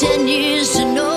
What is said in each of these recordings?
ten years to know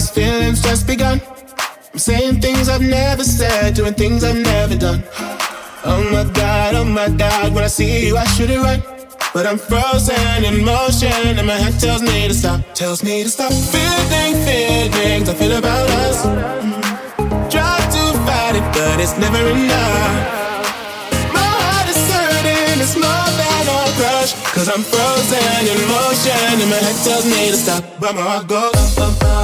these feelings just begun. I'm saying things I've never said, doing things I've never done. Oh my God, oh my God, when I see you, I should it right. But I'm frozen in motion, and my head tells me to stop, tells me to stop. Feeling feelings I feel about us. Try to fight it, but it's never enough. My heart is hurting, it's more than a crush. Cause I'm frozen in motion, and my head tells me to stop, but my heart goes. Bum, bum, Cause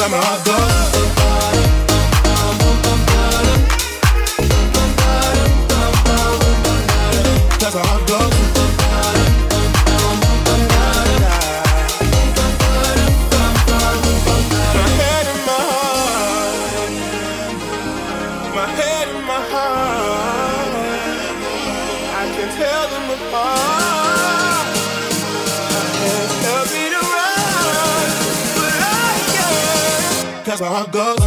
Cause my heart goes. Goes.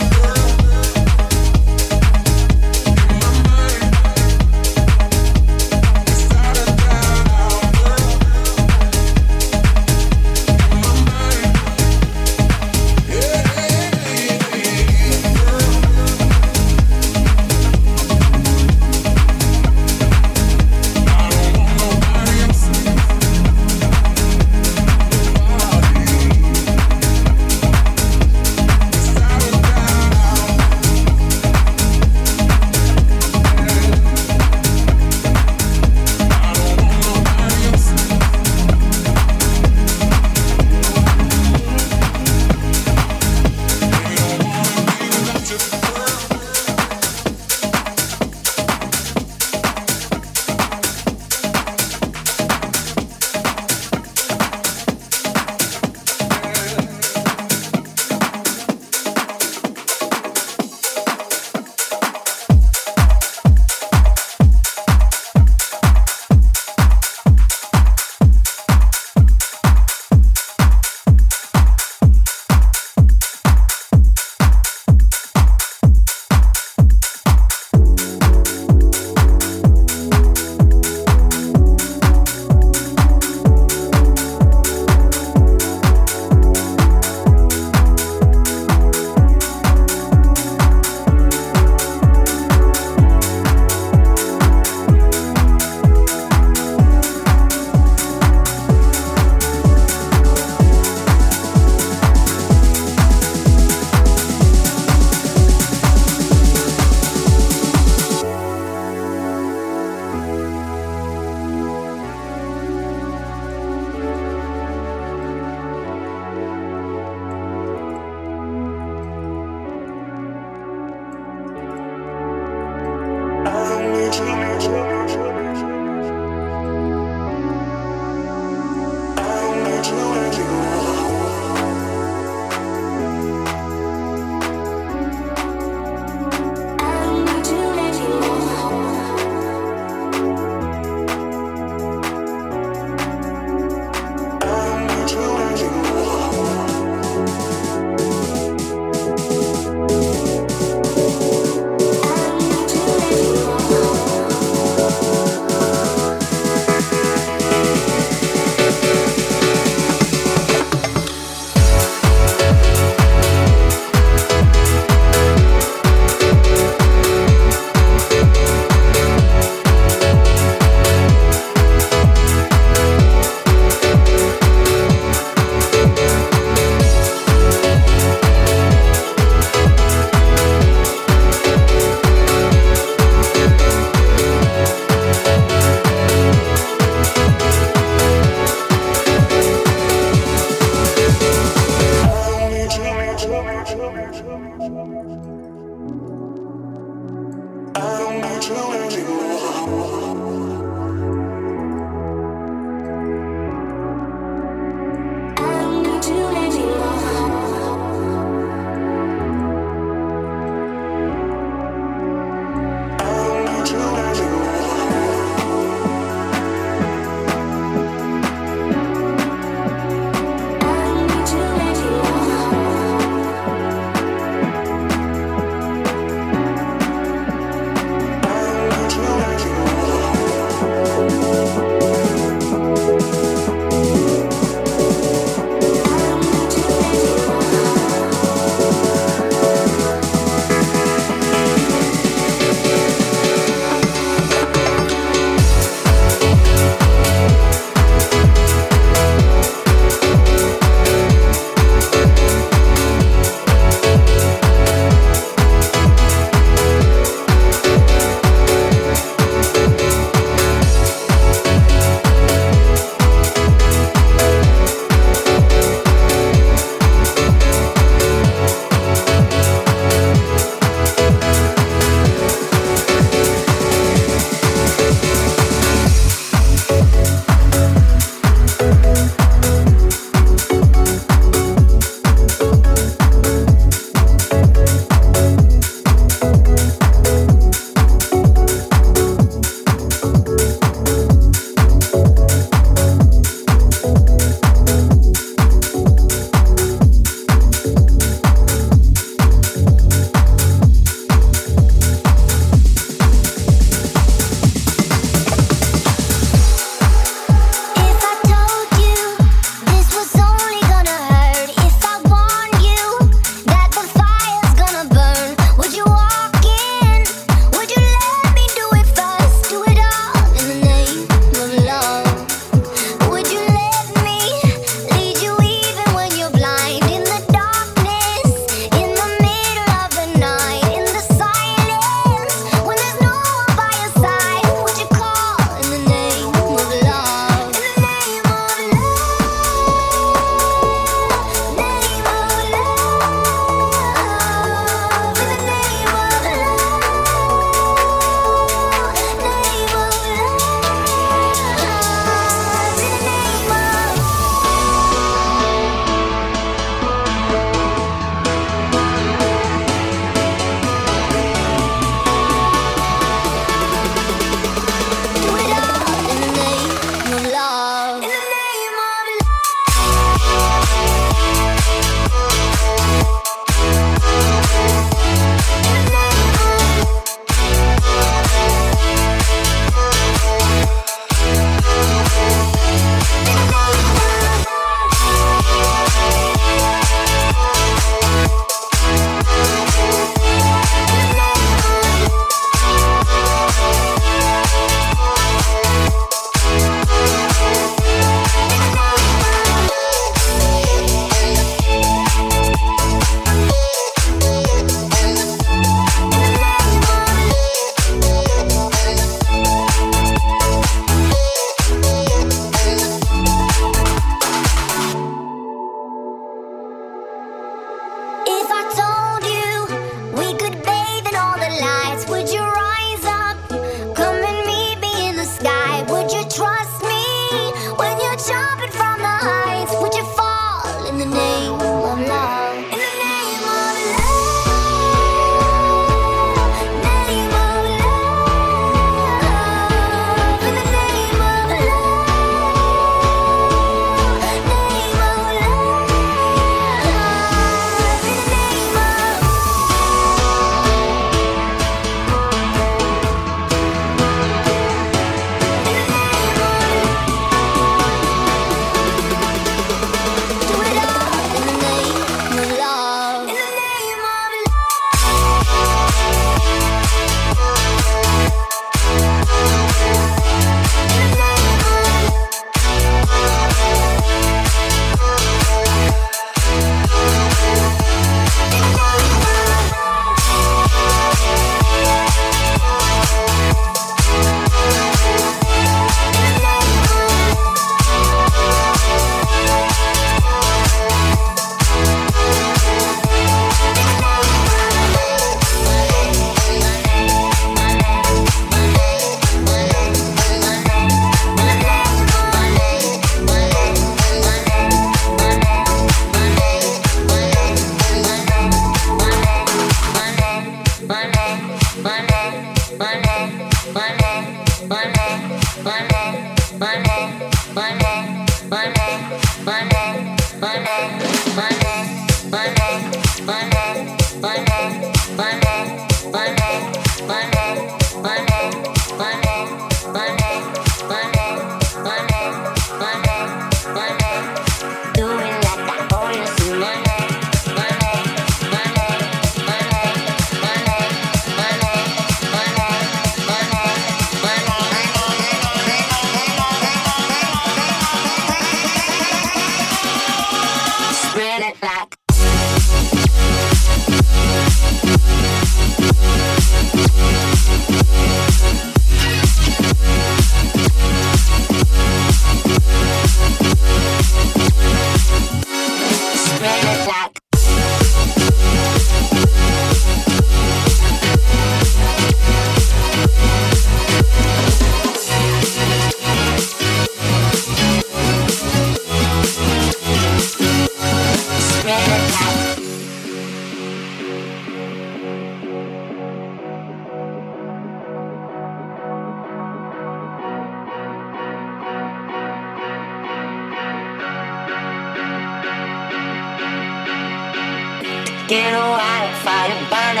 get a wildfire to burn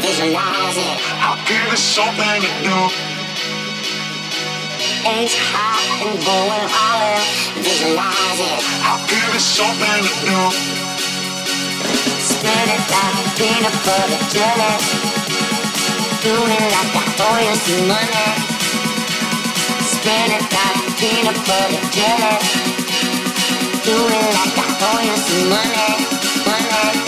visualize it. I'll give it something to do. It's hot and going all in, visualize it. I'll give it something to do. Spin it like peanut butter jelly. Do it like I owe you some money. Spin it like peanut butter jelly. Do it like I owe you some money, money.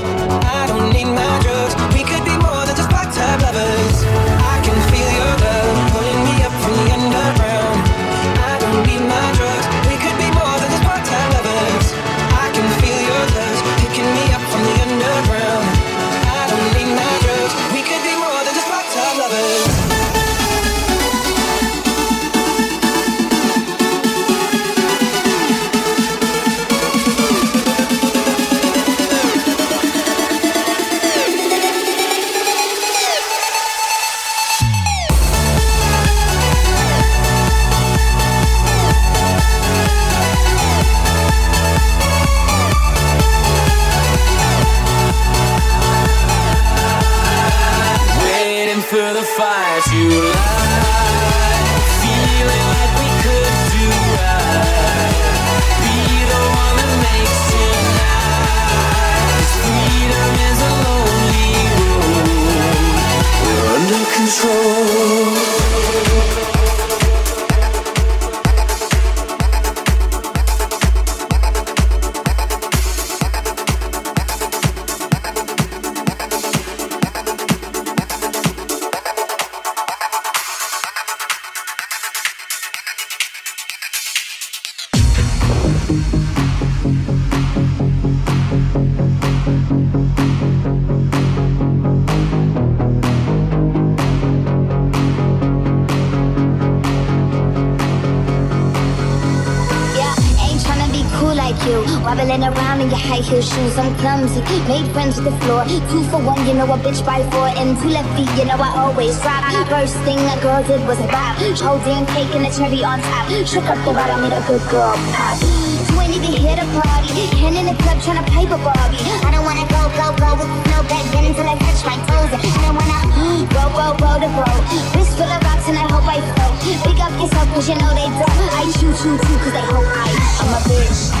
Shoes, I'm clumsy. Made friends with the floor. Two for one, you know a bitch by four. And two left feet, you know I always drop. First thing a girl did was a bop. Cake and a cherry on top. Shook up the bottom, made a good girl pop. You ain't even here to party. Hand in the club tryna pipe a Barbie. I don't wanna go, go, go with no back then until I touch my toes. I don't wanna go, go, go to bro. Wrist full of rocks and I hope I float. Big up yourself cause you know they don't. I choo choo choo cause they hope I. I'm a bitch,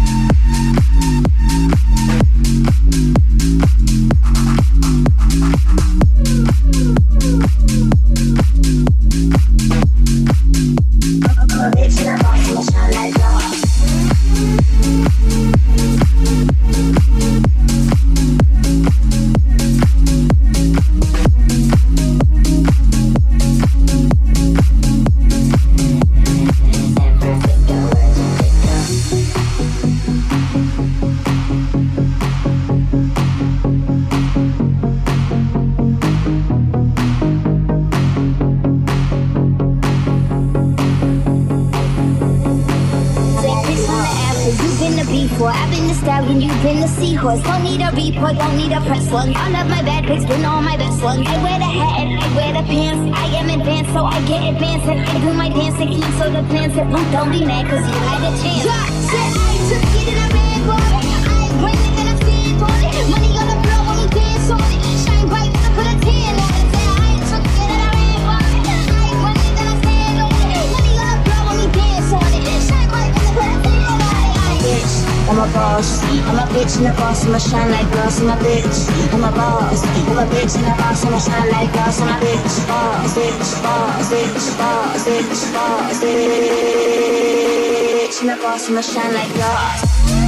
Cause you've been a B4, I've been a stallion, you've been a seahorse. Don't need a report, don't need a press one. All of my bad pics been all my best ones. I wear the hat and I wear the pants. I am advanced, so I get advanced. And I do my dance and so the plans. And don't be mad, cause you had a chance. Yeah, said I took it and I a boss. I'm a bitch and a boss. I'ma shine like glass. I'm a bitch. I'm a boss. I'm a bitch and a boss. I'ma shine like glass. I'm a bitch. Boss, bitch, boss, bitch, boss, bitch, boss, bitch. And a boss. I'ma shine like glass.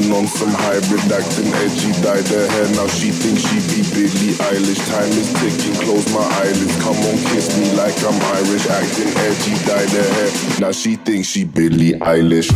Blowing on some hybrid, acting edgy, dyed her hair, now she thinks she be Billie Eilish. Time is ticking, close my eyelids, come on, kiss me like I'm Irish, acting edgy, dyed her hair, now she thinks she Billie Eilish.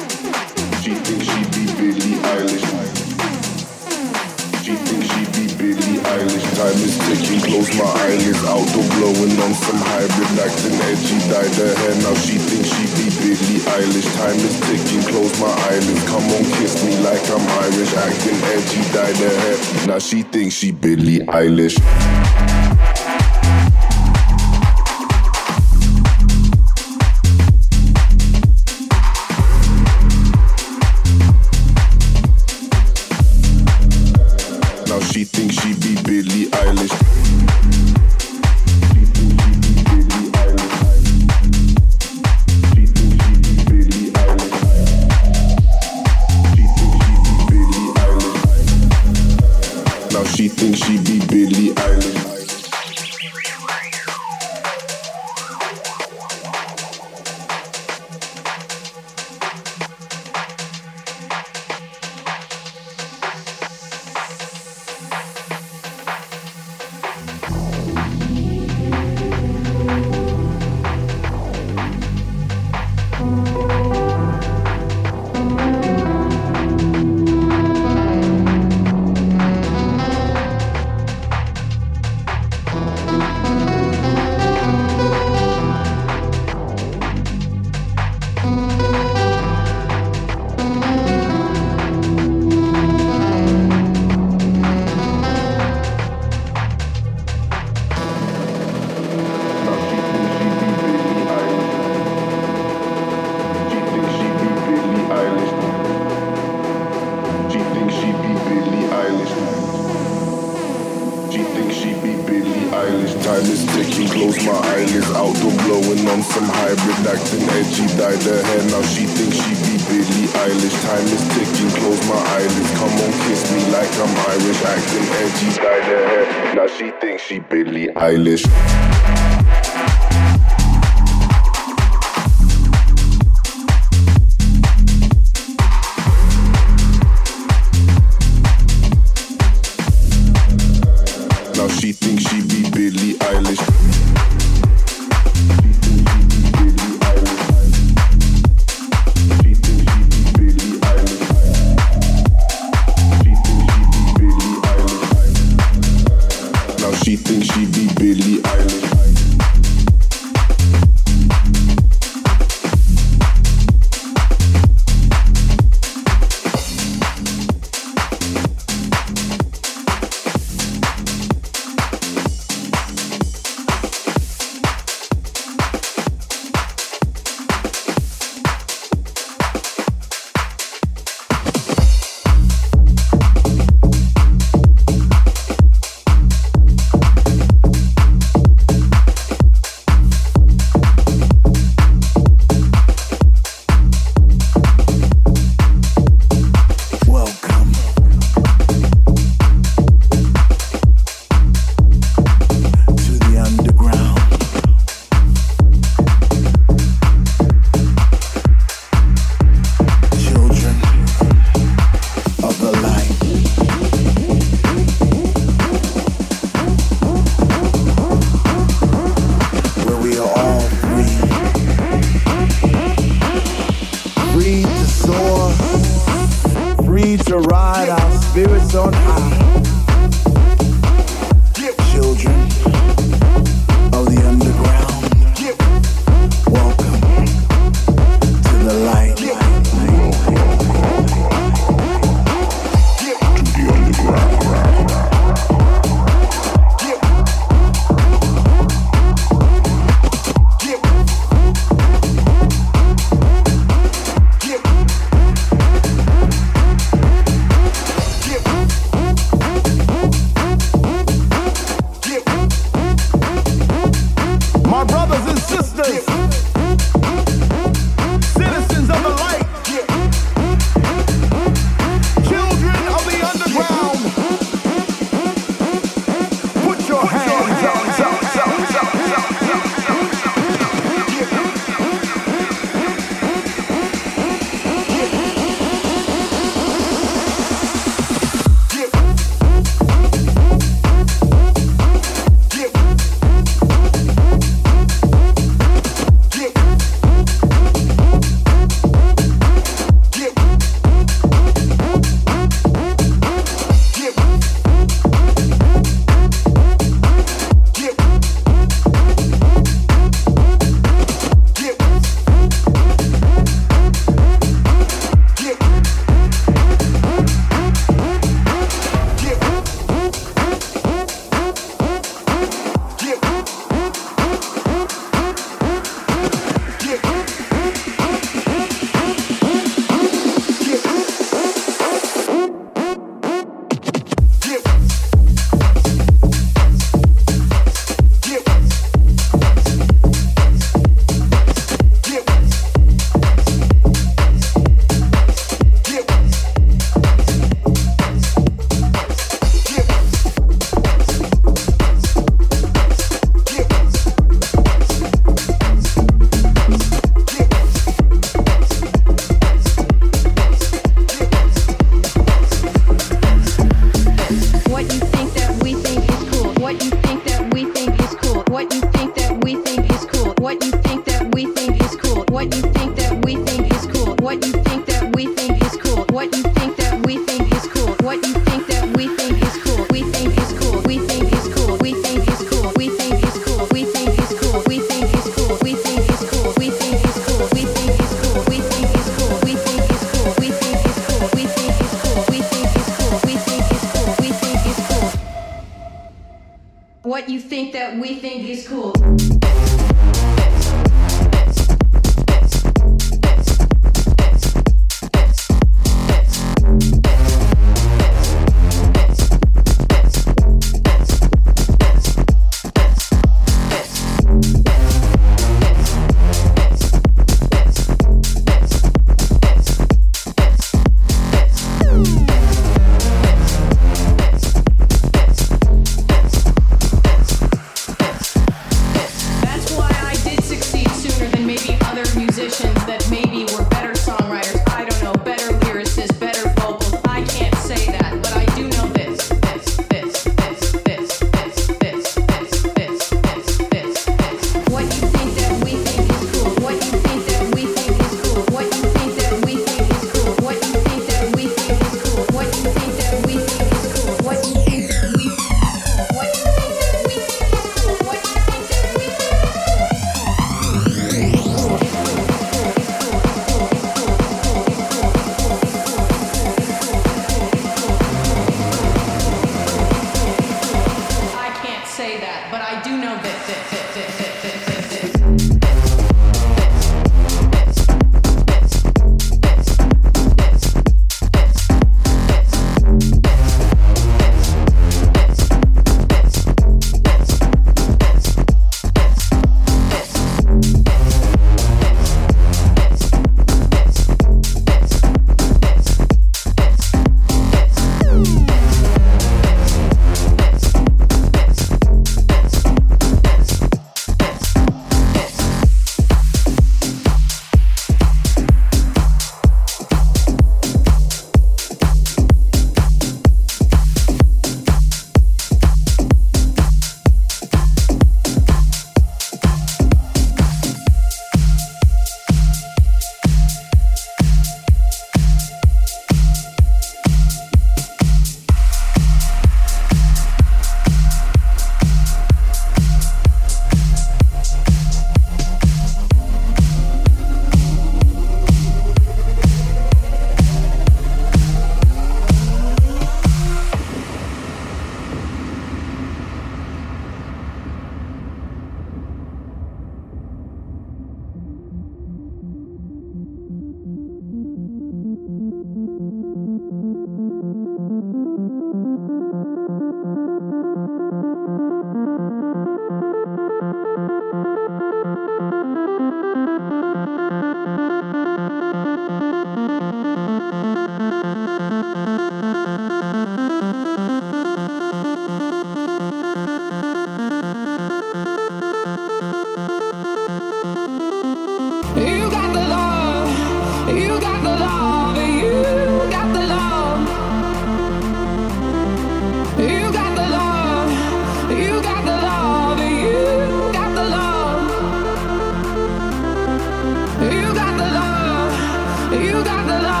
got the love.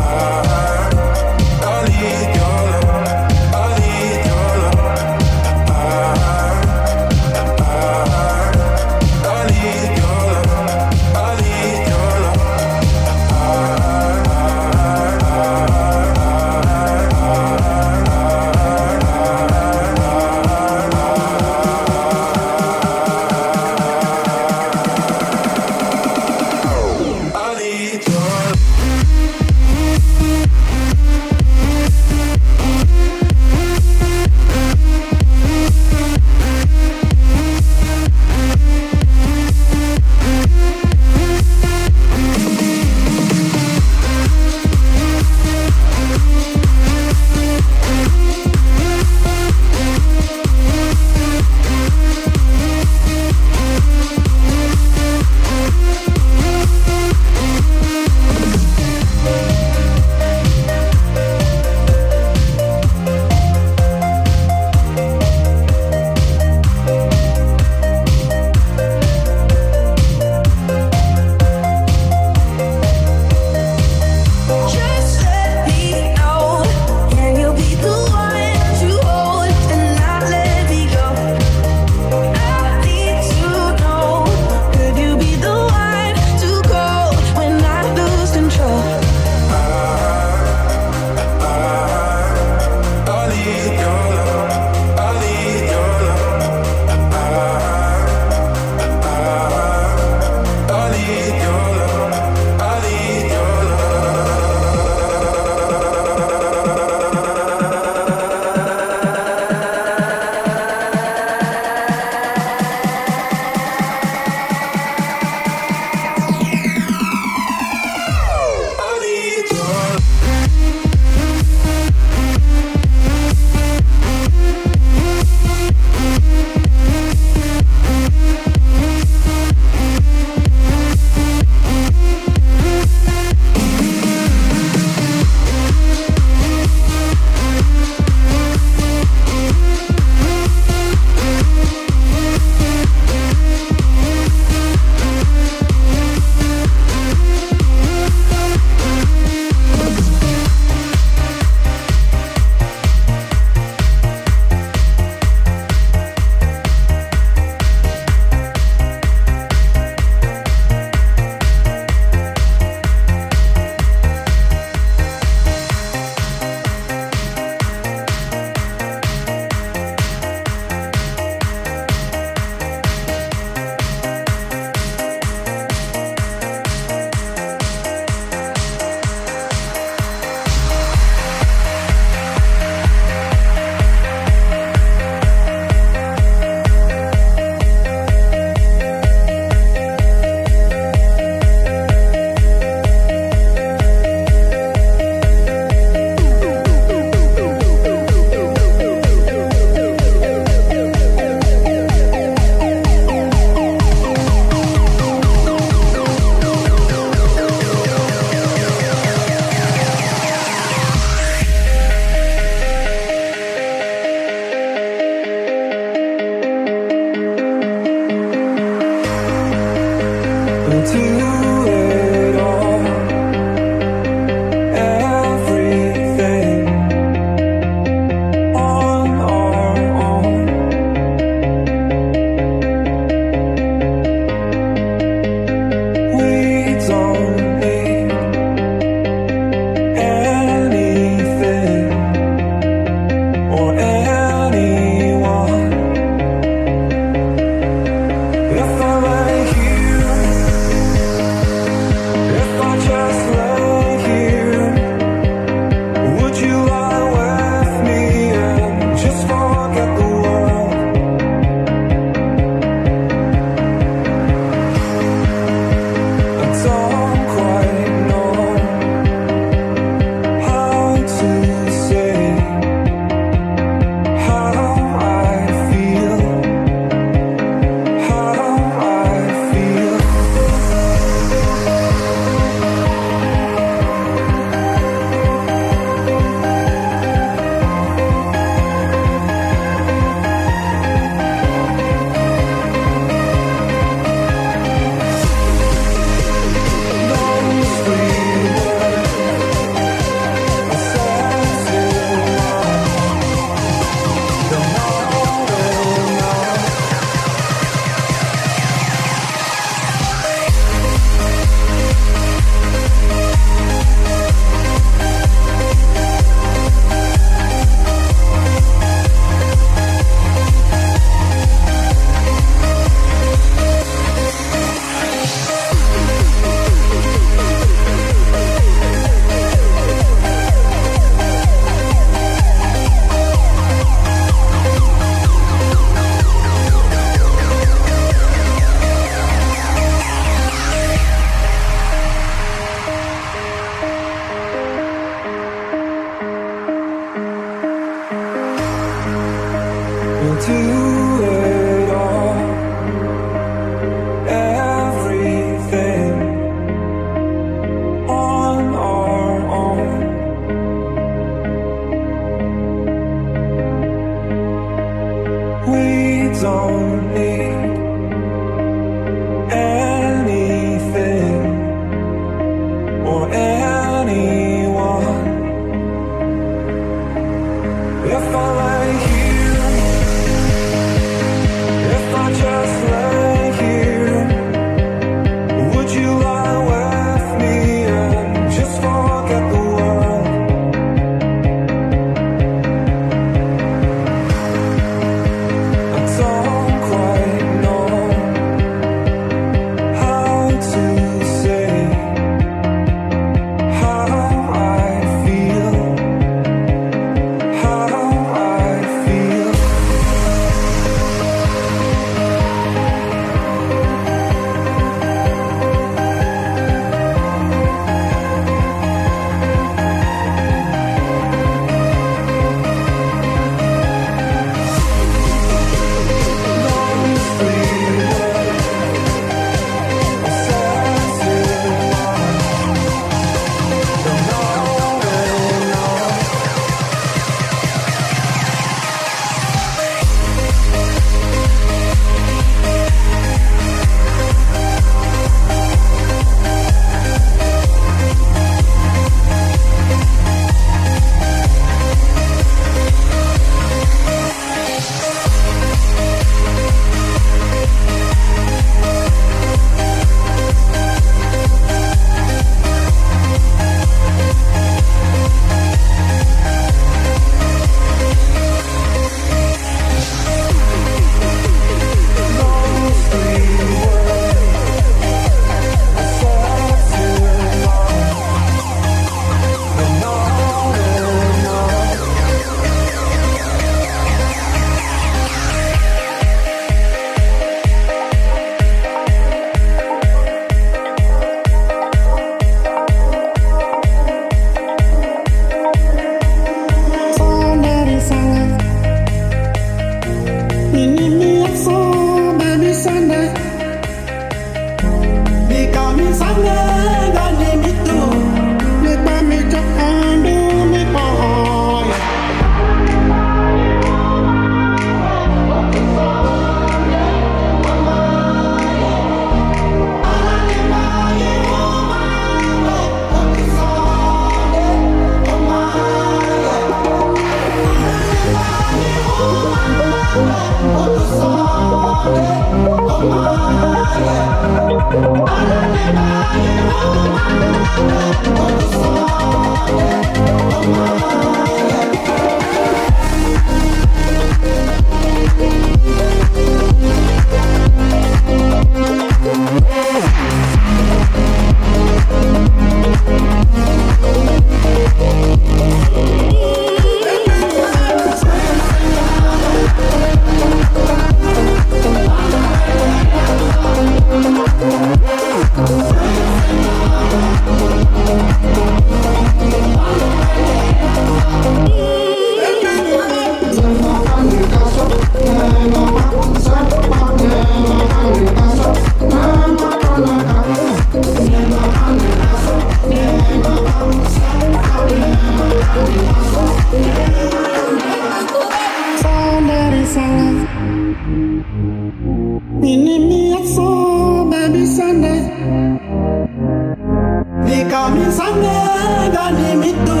Amega ni mitu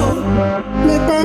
Mepa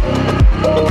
Oh,